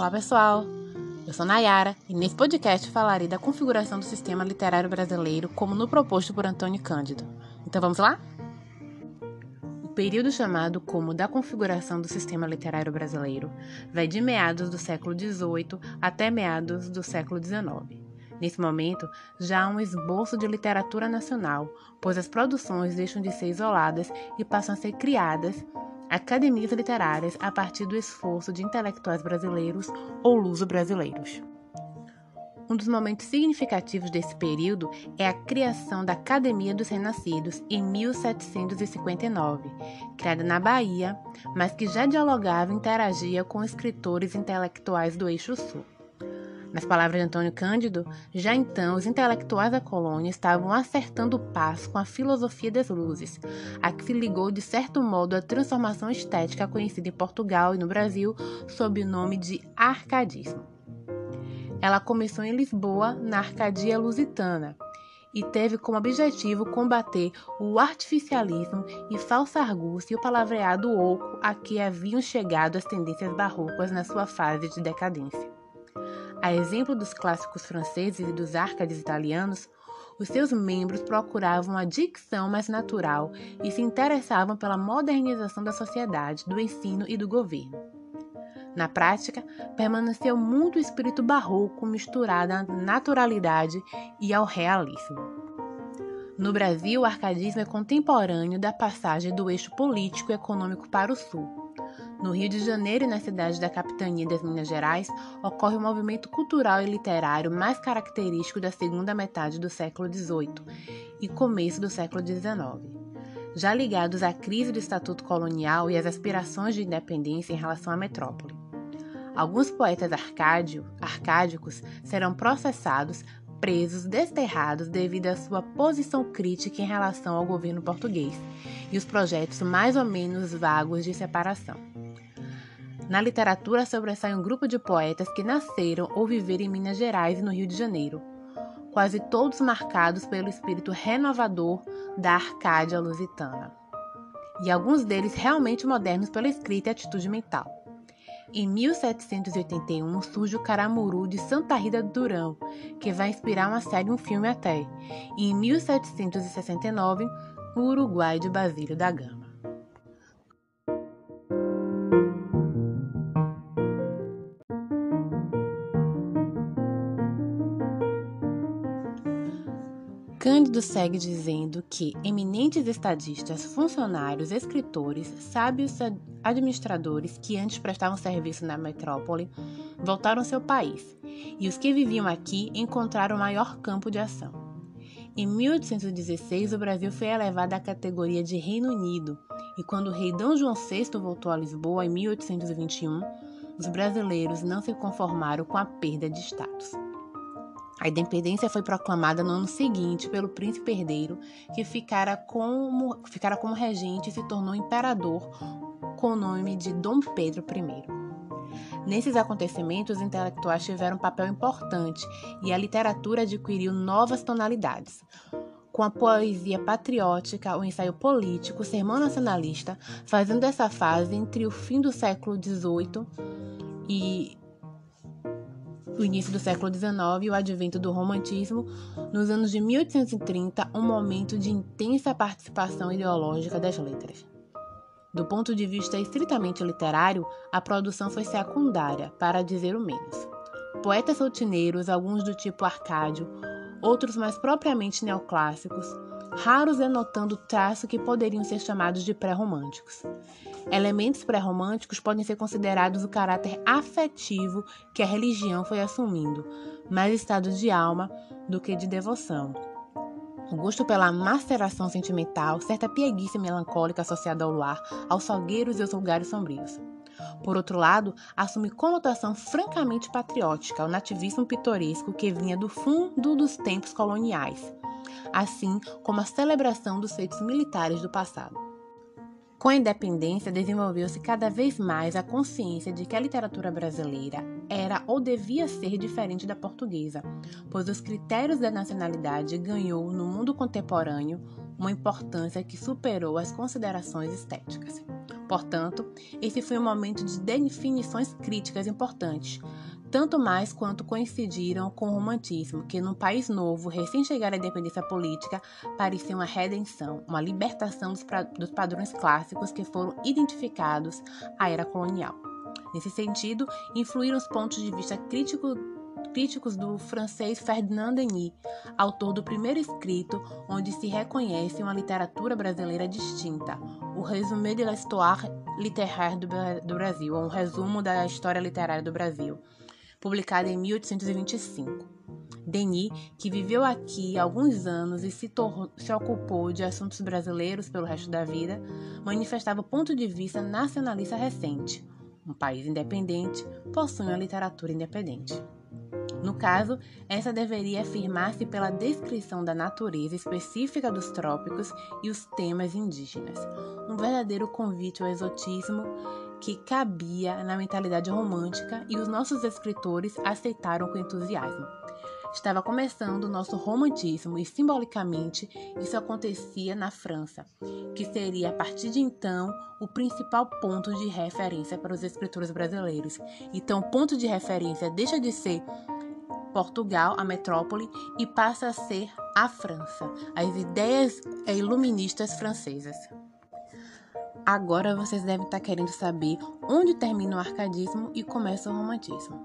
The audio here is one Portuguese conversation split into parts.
Olá, pessoal! Eu sou Nayara e nesse podcast falarei da configuração do sistema literário brasileiro como no proposto por Antônio Cândido. Então vamos lá? O período chamado como da configuração do sistema literário brasileiro vai de meados do século XVIII até meados do século XIX. Nesse momento, já há um esboço de literatura nacional, pois as produções deixam de ser isoladas e passam a ser criadas academias literárias a partir do esforço de intelectuais brasileiros ou luso-brasileiros. Um dos momentos significativos desse período é a criação da Academia dos Renascidos em 1759, criada na Bahia, mas que já dialogava e interagia com escritores intelectuais do eixo sul. Nas palavras de Antônio Cândido, já então os intelectuais da colônia estavam acertando o passo com a filosofia das luzes, a que se ligou de certo modo à transformação estética conhecida em Portugal e no Brasil sob o nome de arcadismo. Ela começou em Lisboa, na Arcadia Lusitana, e teve como objetivo combater o artificialismo e falsa argúcia e o palavreado oco a que haviam chegado as tendências barrocas na sua fase de decadência. A exemplo dos clássicos franceses e dos árcades italianos, os seus membros procuravam a dicção mais natural e se interessavam pela modernização da sociedade, do ensino e do governo. Na prática, permaneceu muito o espírito barroco misturado à naturalidade e ao realismo. No Brasil, o arcadismo é contemporâneo da passagem do eixo político e econômico para o sul. No Rio de Janeiro e nas cidades da capitania das Minas Gerais, ocorre o movimento cultural e literário mais característico da segunda metade do século XVIII e começo do século XIX. Já ligados à crise do estatuto colonial e às aspirações de independência em relação à metrópole. Alguns poetas arcádio, arcádicos serão processados, presos, desterrados devido à sua posição crítica em relação ao governo português e os projetos mais ou menos vagos de separação. Na literatura sobressai um grupo de poetas que nasceram ou viveram em Minas Gerais e no Rio de Janeiro, quase todos marcados pelo espírito renovador da Arcádia lusitana, e alguns deles realmente modernos pela escrita e atitude mental. Em 1781 surge o Caramuru de Santa Rita do Durão, que vai inspirar uma série e um filme até, e em 1769 o Uruguai de Basílio da Gama. Cândido segue dizendo que eminentes estadistas, funcionários, escritores, sábios administradores que antes prestavam serviço na metrópole voltaram ao seu país, e os que viviam aqui encontraram maior campo de ação. Em 1816, o Brasil foi elevado à categoria de Reino Unido, e quando o rei D. João VI voltou a Lisboa em 1821, os brasileiros não se conformaram com a perda de status. A independência foi proclamada no ano seguinte pelo príncipe herdeiro, que ficara como, ficara como regente e se tornou imperador com o nome de Dom Pedro I. Nesses acontecimentos, os intelectuais tiveram um papel importante e a literatura adquiriu novas tonalidades. Com a poesia patriótica, o ensaio político, o sermão nacionalista, fazendo essa fase entre o fim do século XVIII e o início do século XIX e o advento do romantismo, nos anos de 1830, um momento de intensa participação ideológica das letras. Do ponto de vista estritamente literário, a produção foi secundária, para dizer o menos. Poetas rotineiros, alguns do tipo Arcádio, outros mais propriamente neoclássicos, raros denotando traços que poderiam ser chamados de pré-românticos. Elementos pré-românticos podem ser considerados o caráter afetivo que a religião foi assumindo, mais estado de alma do que de devoção. O gosto pela maceração sentimental, certa pieguice melancólica associada ao luar, aos salgueiros e aos lugares sombrios. Por outro lado, assume conotação francamente patriótica, o nativismo pitoresco que vinha do fundo dos tempos coloniais, assim como a celebração dos feitos militares do passado. Com a independência, desenvolveu-se cada vez mais a consciência de que a literatura brasileira era ou devia ser diferente da portuguesa, pois os critérios da nacionalidade ganhou no mundo contemporâneo uma importância que superou as considerações estéticas. Portanto, esse foi um momento de definições críticas importantes, tanto mais quanto coincidiram com o romantismo, que num país novo, recém-chegar à independência política, parecia uma redenção, uma libertação dos, dos padrões clássicos que foram identificados à era colonial. Nesse sentido, influíram os pontos de vista crítico, críticos do francês Ferdinand Denis, autor do primeiro escrito onde se reconhece uma literatura brasileira distinta, o Résumé de l'histoire littéraire do Brasil, ou um resumo da história literária do Brasil, publicado em 1825. Denis, que viveu aqui alguns anos e se, se, ocupou de assuntos brasileiros pelo resto da vida, manifestava ponto de vista nacionalista recente. Um país independente possui uma literatura independente. No caso, essa deveria afirmar-se pela descrição da natureza específica dos trópicos e os temas indígenas, um verdadeiro convite ao exotismo que cabia na mentalidade romântica e os nossos escritores aceitaram com entusiasmo. Estava começando o nosso romantismo e, simbolicamente, isso acontecia na França, que seria a partir de então o principal ponto de referência para os escritores brasileiros. Então, ponto de referência deixa de ser Portugal, a metrópole, e passa a ser a França, as ideias iluministas francesas. Agora vocês devem estar querendo saber onde termina o arcadismo e começa o romantismo.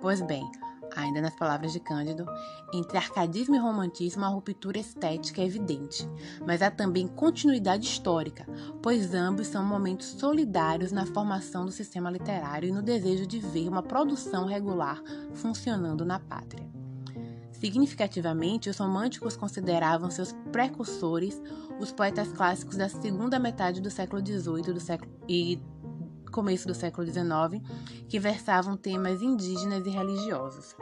Pois bem, ainda nas palavras de Cândido, entre arcadismo e romantismo a ruptura estética é evidente, mas há também continuidade histórica, pois ambos são momentos solidários na formação do sistema literário e no desejo de ver uma produção regular funcionando na pátria. Significativamente, os românticos consideravam seus precursores os poetas clássicos da segunda metade do século XVIII do século, e começo do século XIX, que versavam temas indígenas e religiosos.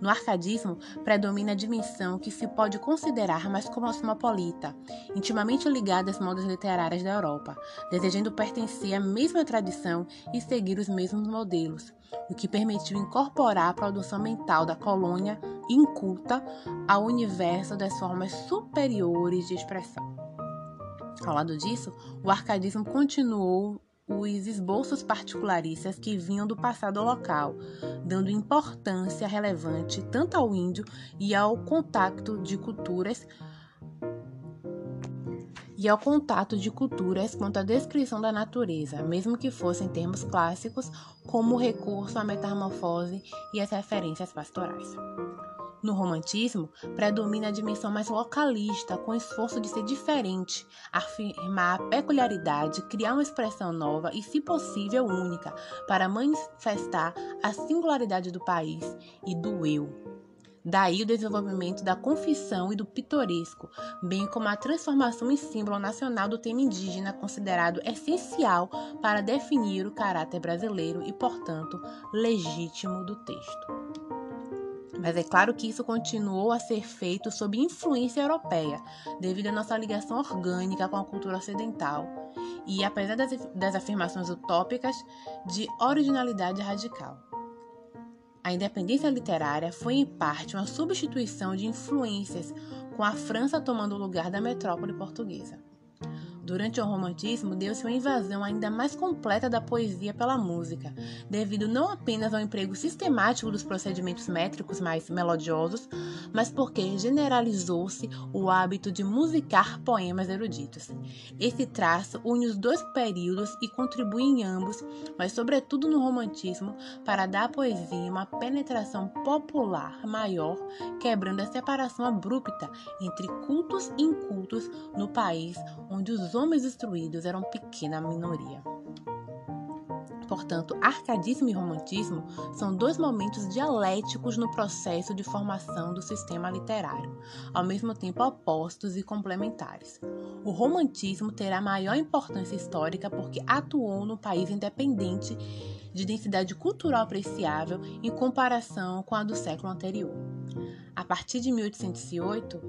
No arcadismo, predomina a dimensão que se pode considerar mais cosmopolita, intimamente ligada às modas literárias da Europa, desejando pertencer à mesma tradição e seguir os mesmos modelos, o que permitiu incorporar a produção mental da colônia inculta ao universo das formas superiores de expressão. Ao lado disso, o arcadismo continuou os esboços particularistas que vinham do passado local, dando importância relevante tanto ao índio e ao contato de culturas e ao contato de culturas quanto à descrição da natureza, mesmo que fossem termos clássicos, como o recurso à metamorfose e as referências pastorais. No romantismo, predomina a dimensão mais localista, com o esforço de ser diferente, afirmar a peculiaridade, criar uma expressão nova e, se possível, única, para manifestar a singularidade do país e do eu. Daí o desenvolvimento da confissão e do pitoresco, bem como a transformação em símbolo nacional do tema indígena, considerado essencial para definir o caráter brasileiro e, portanto, legítimo do texto. Mas é claro que isso continuou a ser feito sob influência europeia, devido à nossa ligação orgânica com a cultura ocidental e, apesar das, das afirmações utópicas, de originalidade radical. A independência literária foi, em parte, uma substituição de influências, com a França tomando o lugar da metrópole portuguesa. Durante o romantismo, deu-se uma invasão ainda mais completa da poesia pela música, devido não apenas ao emprego sistemático dos procedimentos métricos mais melodiosos, mas porque generalizou-se o hábito de musicar poemas eruditos. Esse traço une os dois períodos e contribui em ambos, mas sobretudo no romantismo, para dar à poesia uma penetração popular maior, quebrando a separação abrupta entre cultos e incultos no país onde os homens instruídos eram pequena minoria. Portanto, arcadismo e romantismo são dois momentos dialéticos no processo de formação do sistema literário, ao mesmo tempo opostos e complementares. O romantismo terá maior importância histórica porque atuou no país independente de densidade cultural apreciável em comparação com a do século anterior. A partir de 1808,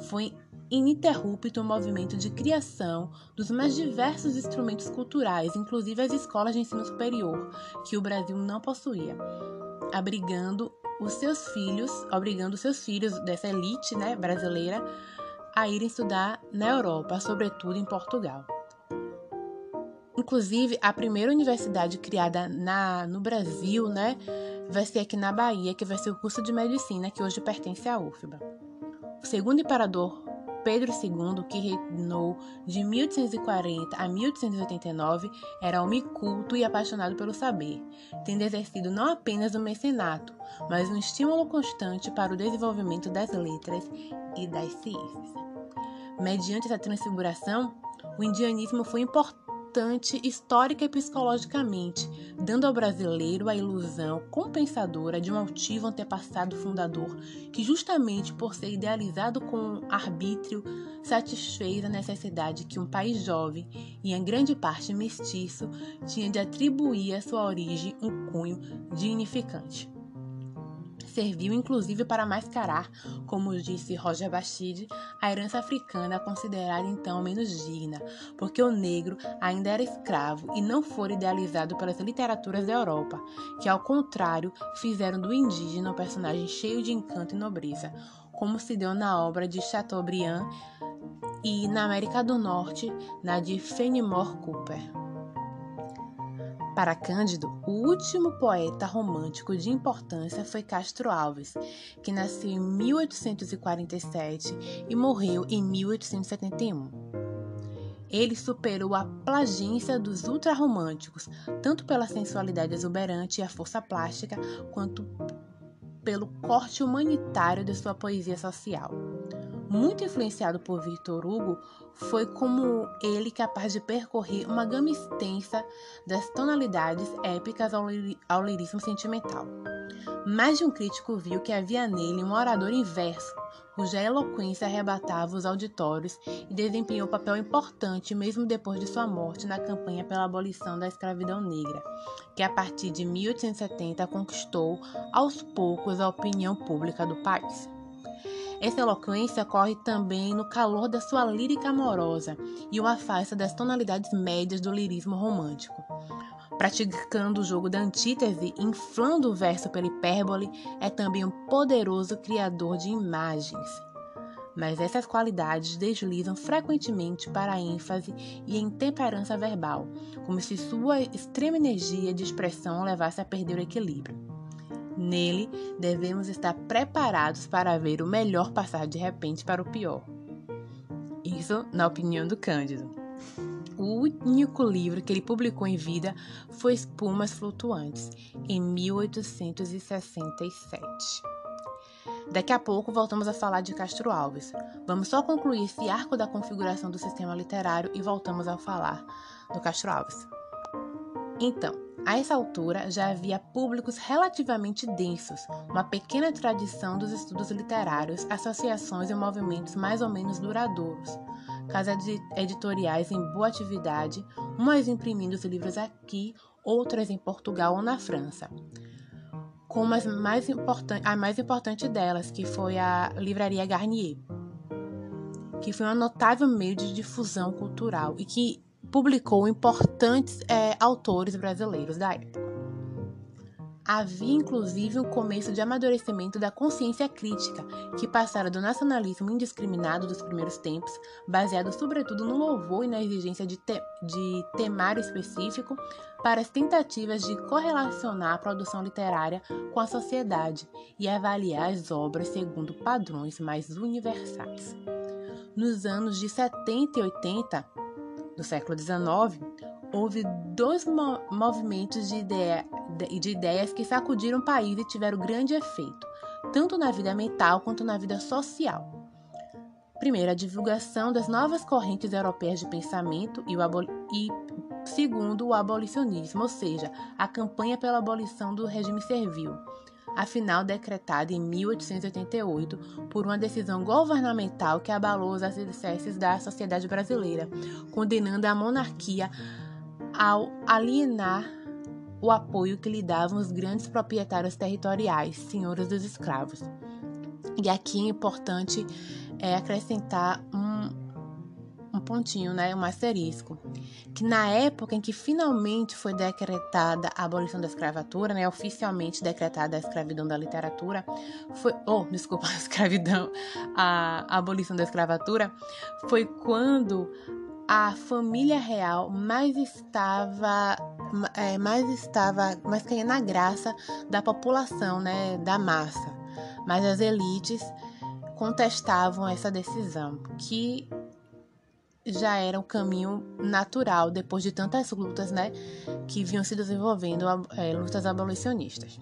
foi ininterrupto o movimento de criação dos mais diversos instrumentos culturais, inclusive as escolas de ensino superior, que o Brasil não possuía, abrigando os seus filhos, obrigando os seus filhos dessa elite né, brasileira a irem estudar na Europa, sobretudo em Portugal. Inclusive, a primeira universidade criada na, no Brasil, né, vai ser aqui na Bahia, que vai ser o curso de medicina, que hoje pertence à UFBA. O segundo imperador Pedro II, que reinou de 1840 a 1889, era homem culto e apaixonado pelo saber, tendo exercido não apenas o mecenato, mas um estímulo constante para o desenvolvimento das letras e das ciências. Mediante essa transfiguração, o indianismo foi importante importante histórica e psicologicamente, dando ao brasileiro a ilusão compensadora de um altivo antepassado fundador que, justamente por ser idealizado com arbítrio, satisfez a necessidade que um país jovem e em grande parte mestiço tinha de atribuir à sua origem um cunho dignificante serviu inclusive para mascarar, como disse Roger Bastide, a herança africana considerada então menos digna, porque o negro ainda era escravo e não fora idealizado pelas literaturas da Europa, que ao contrário fizeram do indígena um personagem cheio de encanto e nobreza, como se deu na obra de Chateaubriand e na América do Norte, na de Fenimore Cooper. Para Cândido, o último poeta romântico de importância foi Castro Alves, que nasceu em 1847 e morreu em 1871. Ele superou a plagência dos ultrarromânticos, tanto pela sensualidade exuberante e a força plástica, quanto pelo corte humanitário de sua poesia social muito influenciado por Victor Hugo, foi como ele capaz de percorrer uma gama extensa das tonalidades épicas ao, lirismo sentimental. Mais de um crítico viu que havia nele um orador inverso, cuja eloquência arrebatava os auditórios e desempenhou papel importante mesmo depois de sua morte na campanha pela abolição da escravidão negra, que a partir de 1870 conquistou aos poucos a opinião pública do país. Essa eloquência ocorre também no calor da sua lírica amorosa e o afasta das tonalidades médias do lirismo romântico. Praticando o jogo da antítese, inflando o verso pela hipérbole, é também um poderoso criador de imagens. Mas essas qualidades deslizam frequentemente para a ênfase e a intemperança verbal, como se sua extrema energia de expressão levasse a perder o equilíbrio. Nele, devemos estar preparados para ver o melhor passar de repente para o pior. Isso na opinião do Cândido. O único livro que ele publicou em vida foi Espumas Flutuantes, em 1867. Daqui a pouco voltamos a falar de Castro Alves. Vamos só concluir esse arco da configuração do sistema literário e voltamos a falar do Castro Alves. Então, a essa altura já havia públicos relativamente densos, uma pequena tradição dos estudos literários, associações e movimentos mais ou menos duradouros, casas editoriais em boa atividade, umas imprimindo os livros aqui, outras em Portugal ou na França. Como mais a mais importante delas, que foi a Livraria Garnier, que foi um notável meio de difusão cultural e que publicou importantes é, autores brasileiros da época. Havia inclusive um começo de amadurecimento da consciência crítica, que passara do nacionalismo indiscriminado dos primeiros tempos, baseado sobretudo no louvor e na exigência de, te de temário específico, para as tentativas de correlacionar a produção literária com a sociedade e avaliar as obras segundo padrões mais universais. Nos anos de 70 e 80, do século XIX, houve dois mo movimentos de, ideia, de ideias que sacudiram o país e tiveram grande efeito, tanto na vida mental quanto na vida social. Primeiro, a divulgação das novas correntes europeias de pensamento e, o e segundo, o abolicionismo, ou seja, a campanha pela abolição do regime servil afinal decretada em 1888 por uma decisão governamental que abalou os alicerces da sociedade brasileira, condenando a monarquia ao alienar o apoio que lhe davam os grandes proprietários territoriais, senhores dos escravos. E aqui é importante é, acrescentar um, pontinho, né, um asterisco, que na época em que finalmente foi decretada a abolição da escravatura, né, oficialmente decretada a escravidão da literatura, foi, oh, desculpa, a escravidão, a, a abolição da escravatura, foi quando a família real mais estava é, mais estava mais caía na graça da população, né, da massa. Mas as elites contestavam essa decisão, que já era o caminho natural depois de tantas lutas, né, que vinham se desenvolvendo, é, lutas abolicionistas.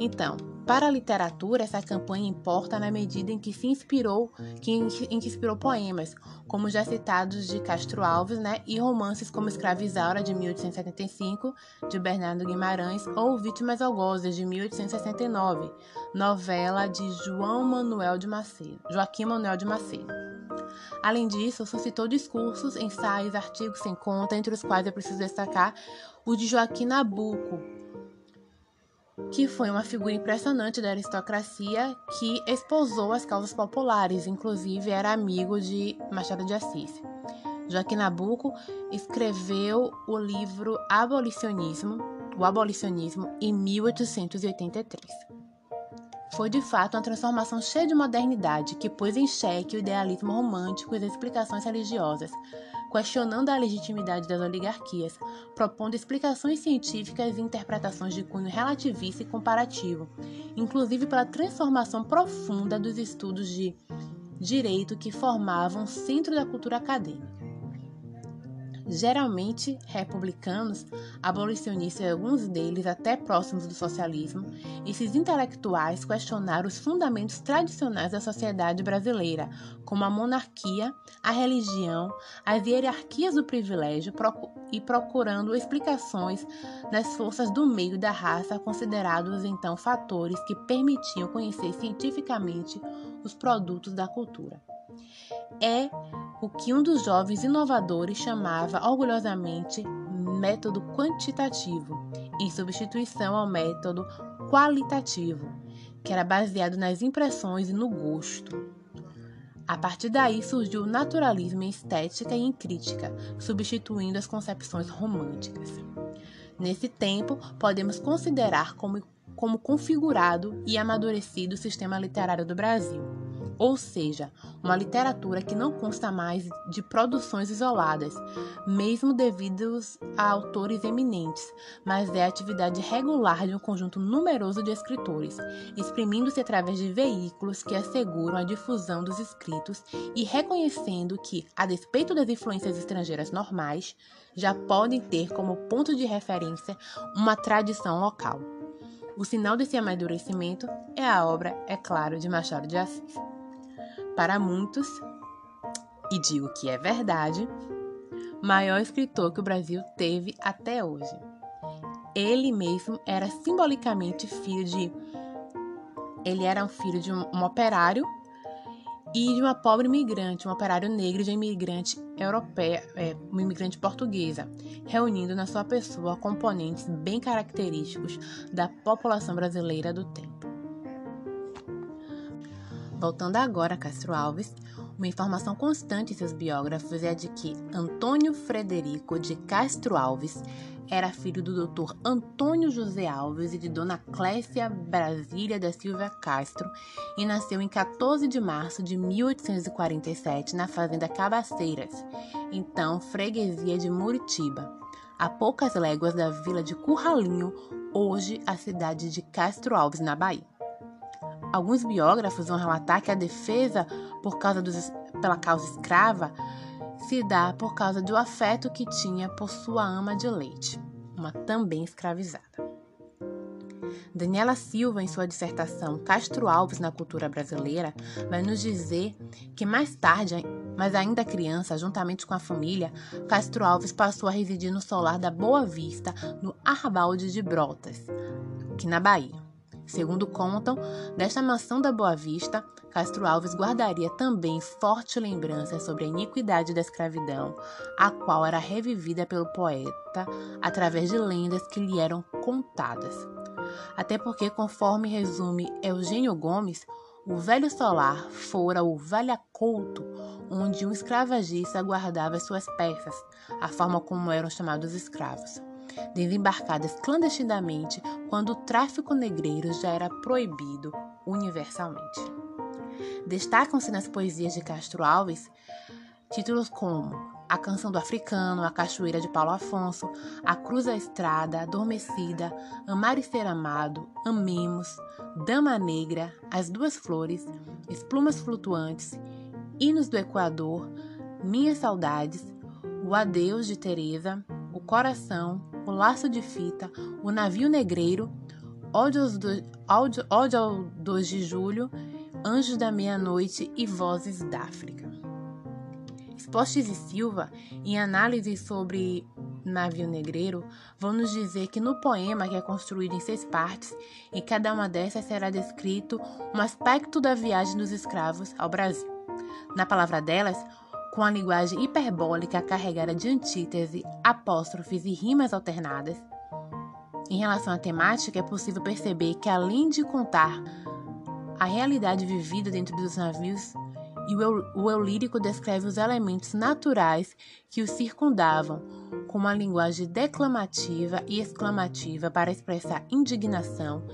Então, para a literatura, essa campanha importa na medida em que se inspirou, que, em, que inspirou poemas, como já citados de Castro Alves, né, e romances como Escravizaura, de 1875, de Bernardo Guimarães, ou Vítimas Algozes, de 1869, novela de João Manuel de Macedo, Joaquim Manuel de Macedo. Além disso, suscitou discursos, ensaios, artigos sem conta, entre os quais é preciso destacar o de Joaquim Nabuco, que foi uma figura impressionante da aristocracia que esposou as causas populares, inclusive era amigo de Machado de Assis. Joaquim Nabuco escreveu o livro Abolicionismo, o Abolicionismo em 1883. Foi de fato uma transformação cheia de modernidade que pôs em xeque o idealismo romântico e as explicações religiosas, questionando a legitimidade das oligarquias, propondo explicações científicas e interpretações de cunho relativista e comparativo, inclusive pela transformação profunda dos estudos de direito que formavam o centro da cultura acadêmica geralmente republicanos, abolicionistas e alguns deles até próximos do socialismo, esses intelectuais questionaram os fundamentos tradicionais da sociedade brasileira, como a monarquia, a religião, as hierarquias do privilégio e procurando explicações nas forças do meio da raça, considerados então fatores que permitiam conhecer cientificamente os produtos da cultura. É o que um dos jovens inovadores chamava orgulhosamente método quantitativo, em substituição ao método qualitativo, que era baseado nas impressões e no gosto. A partir daí surgiu o naturalismo em estética e em crítica, substituindo as concepções românticas. Nesse tempo, podemos considerar como, como configurado e amadurecido o sistema literário do Brasil ou seja, uma literatura que não consta mais de produções isoladas, mesmo devidos a autores eminentes, mas é a atividade regular de um conjunto numeroso de escritores, exprimindo-se através de veículos que asseguram a difusão dos escritos e reconhecendo que, a despeito das influências estrangeiras normais, já podem ter como ponto de referência uma tradição local. O sinal desse amadurecimento é a obra, é claro, de Machado de Assis para muitos, e digo que é verdade, maior escritor que o Brasil teve até hoje. Ele mesmo era simbolicamente filho de. Ele era um filho de um, um operário e de uma pobre imigrante, um operário negro de imigrante europeia, é, uma imigrante portuguesa, reunindo na sua pessoa componentes bem característicos da população brasileira do tempo. Voltando agora a Castro Alves, uma informação constante em seus biógrafos é a de que Antônio Frederico de Castro Alves era filho do Dr. Antônio José Alves e de Dona Clécia Brasília da Silva Castro e nasceu em 14 de março de 1847 na fazenda Cabaceiras, então freguesia de Muritiba, a poucas léguas da vila de Curralinho, hoje a cidade de Castro Alves, na Bahia. Alguns biógrafos vão relatar que a defesa por causa dos, pela causa escrava se dá por causa do afeto que tinha por sua ama de leite, uma também escravizada. Daniela Silva, em sua dissertação Castro Alves na Cultura Brasileira, vai nos dizer que mais tarde, mas ainda criança, juntamente com a família, Castro Alves passou a residir no solar da Boa Vista, no Arbalde de Brotas, aqui na Bahia. Segundo contam, desta mansão da Boa Vista, Castro Alves guardaria também forte lembrança sobre a iniquidade da escravidão, a qual era revivida pelo poeta através de lendas que lhe eram contadas. Até porque, conforme resume Eugênio Gomes, o velho solar fora o valhacouto onde um escravagista guardava suas peças, a forma como eram chamados escravos desembarcadas clandestinamente quando o tráfico negreiro já era proibido universalmente. Destacam-se nas poesias de Castro Alves títulos como a Canção do Africano, A Cachoeira de Paulo Afonso, A Cruz da Estrada, Adormecida, Amar e Ser Amado, Amemos, Dama Negra, As Duas Flores, Esplumas Flutuantes, Hinos do Equador, Minhas Saudades, O Adeus de Teresa, O Coração, Laço de Fita, O Navio Negreiro, Ódio, ao 2 de Julho, Anjos da Meia-Noite e Vozes da África. Postes e Silva, em análise sobre Navio Negreiro, vão nos dizer que no poema, que é construído em seis partes, em cada uma dessas será descrito um aspecto da viagem dos escravos ao Brasil. Na palavra delas, com a linguagem hiperbólica carregada de antítese, apóstrofes e rimas alternadas. Em relação à temática, é possível perceber que, além de contar a realidade vivida dentro dos navios o eu, lírico descreve os elementos naturais que o circundavam, com uma linguagem declamativa e exclamativa para expressar indignação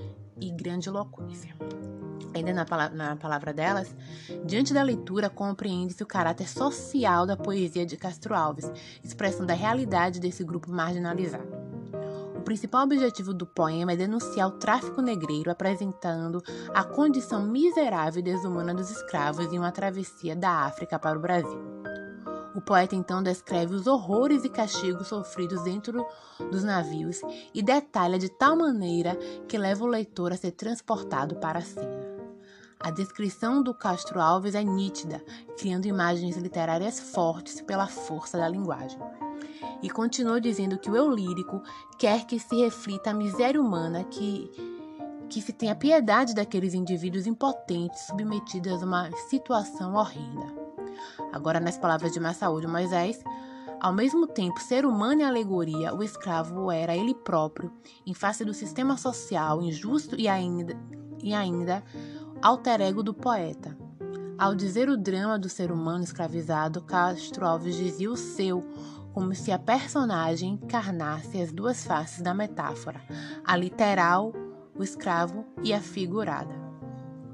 e grande eloquência. Ainda na palavra, na palavra delas, diante da leitura compreende-se o caráter social da poesia de Castro Alves, expressão da realidade desse grupo marginalizado principal objetivo do poema é denunciar o tráfico negreiro, apresentando a condição miserável e desumana dos escravos em uma travessia da África para o Brasil. O poeta então descreve os horrores e castigos sofridos dentro dos navios e detalha de tal maneira que leva o leitor a ser transportado para a cena. A descrição do Castro Alves é nítida, criando imagens literárias fortes pela força da linguagem e continuou dizendo que o eu lírico quer que se reflita a miséria humana, que, que se tenha piedade daqueles indivíduos impotentes submetidos a uma situação horrenda. Agora, nas palavras de Massaúde Moisés, ao mesmo tempo ser humano e alegoria, o escravo era ele próprio, em face do sistema social injusto e ainda, e ainda alter ego do poeta. Ao dizer o drama do ser humano escravizado, Castro Alves dizia o seu, como se a personagem encarnasse as duas faces da metáfora, a literal, o escravo, e a figurada.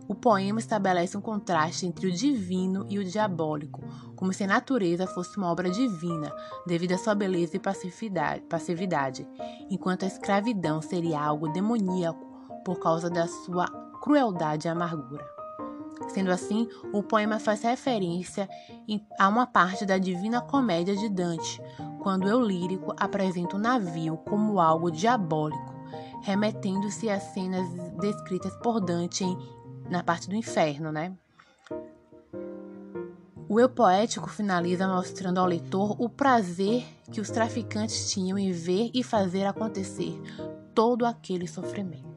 O poema estabelece um contraste entre o divino e o diabólico, como se a natureza fosse uma obra divina, devido à sua beleza e passividade, enquanto a escravidão seria algo demoníaco por causa da sua crueldade e amargura. Sendo assim, o poema faz referência a uma parte da Divina Comédia de Dante, quando eu lírico apresenta o navio como algo diabólico, remetendo-se às cenas descritas por Dante em, na parte do inferno, né? O eu poético finaliza mostrando ao leitor o prazer que os traficantes tinham em ver e fazer acontecer todo aquele sofrimento.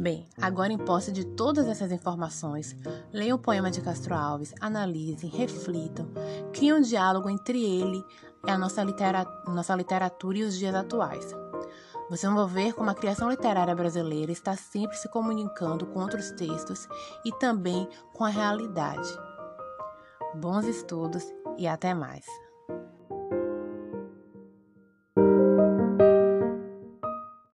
Bem, agora em posse de todas essas informações, leiam o poema de Castro Alves, analisem, reflitam, criem um diálogo entre ele e a nossa, litera nossa literatura e os dias atuais. Vocês vão ver como a criação literária brasileira está sempre se comunicando com outros textos e também com a realidade. Bons estudos e até mais!